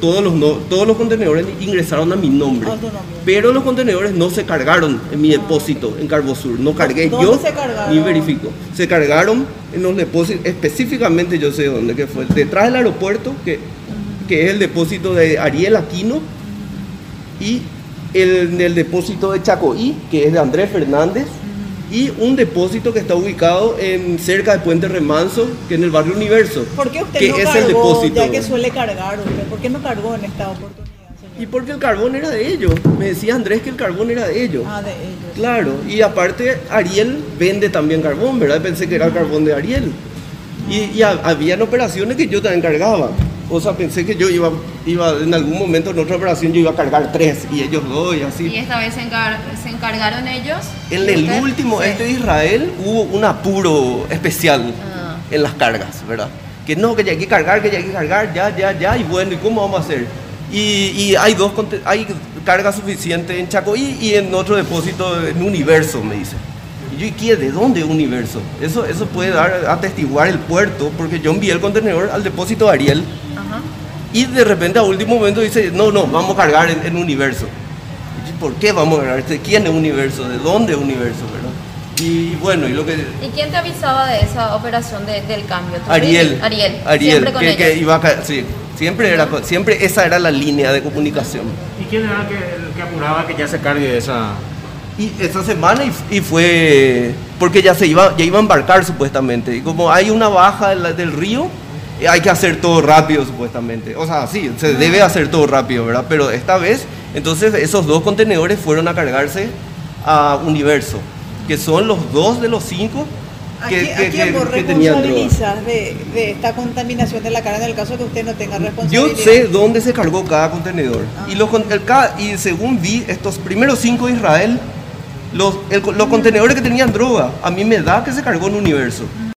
todos los, no- todos los contenedores ingresaron a mi nombre. A tu nombre. Pero los contenedores no se cargaron en mi depósito en Carbosur. No cargué ¿Dónde yo se cargaron? ni verifico. Se cargaron en los depósitos, específicamente yo sé dónde, que fue detrás del aeropuerto, que, que es el depósito de Ariel Aquino, y el, el depósito de Chacoí, que es de Andrés Fernández, y un depósito que está ubicado en cerca de Puente Remanso, que es en el barrio Universo. ¿Por qué usted que no es cargó, el depósito. ya que suele cargar usted? ¿Por qué no cargó en esta oportunidad, señor? Y porque el carbón era de ellos. Me decía Andrés que el carbón era de ellos. Ah, de ellos. Claro, y aparte Ariel vende también carbón, ¿verdad? Pensé que era el carbón de Ariel. Y, y ha- habían operaciones que yo también cargaba. O sea, pensé que yo iba, iba en algún momento en otra operación yo iba a cargar tres y ellos dos y Y así. esta vez se, encar- se encargaron ellos. En y el usted- último, sí. este de Israel, hubo un apuro especial Ah. en las cargas, ¿verdad? Que no, que ya hay que cargar, que ya hay que cargar, ya, ya, ya, y bueno, ¿y cómo vamos a hacer? Y, y hay dos, hay carga suficiente en Chacoí y en otro depósito en Universo, me dice. Y yo, ¿y qué? ¿De dónde Universo? Eso, eso puede dar, atestiguar el puerto, porque yo envié el contenedor al depósito de Ariel. Y de repente a último momento dice, no, no, vamos a cargar en, en Universo. ¿Por qué vamos a cargar? ¿De quién es Universo? ¿De dónde es Universo? ¿verdad? Y bueno, y lo que... ¿Y quién te avisaba de esa operación de- del cambio? ¿Tú Ariel. Ariel. Ariel, Siempre con que, ellos. que iba a sí, siempre, era, siempre esa era la línea de comunicación. ¿Y quién era el que, el que apuraba que ya se cargue esa? Y esa semana y, y fue porque ya se iba, ya iba a embarcar supuestamente. Y como hay una baja de la- del río, hay que hacer todo rápido supuestamente. O sea, sí, se debe hacer todo rápido, ¿verdad? Pero esta vez, entonces esos dos contenedores fueron a cargarse a Universo, que son los dos de los cinco ¿A que, quién, que- a quién vos que responsabilizas de, de esta contaminación de la cara en el caso que usted no tenga Yo responsabilidad? sé dónde se cargó cada contenedor. Y, los, el y según vi, estos primeros cinco de Israel, los, el- los contenedores que tenían droga, a mí me da que se cargó en universo.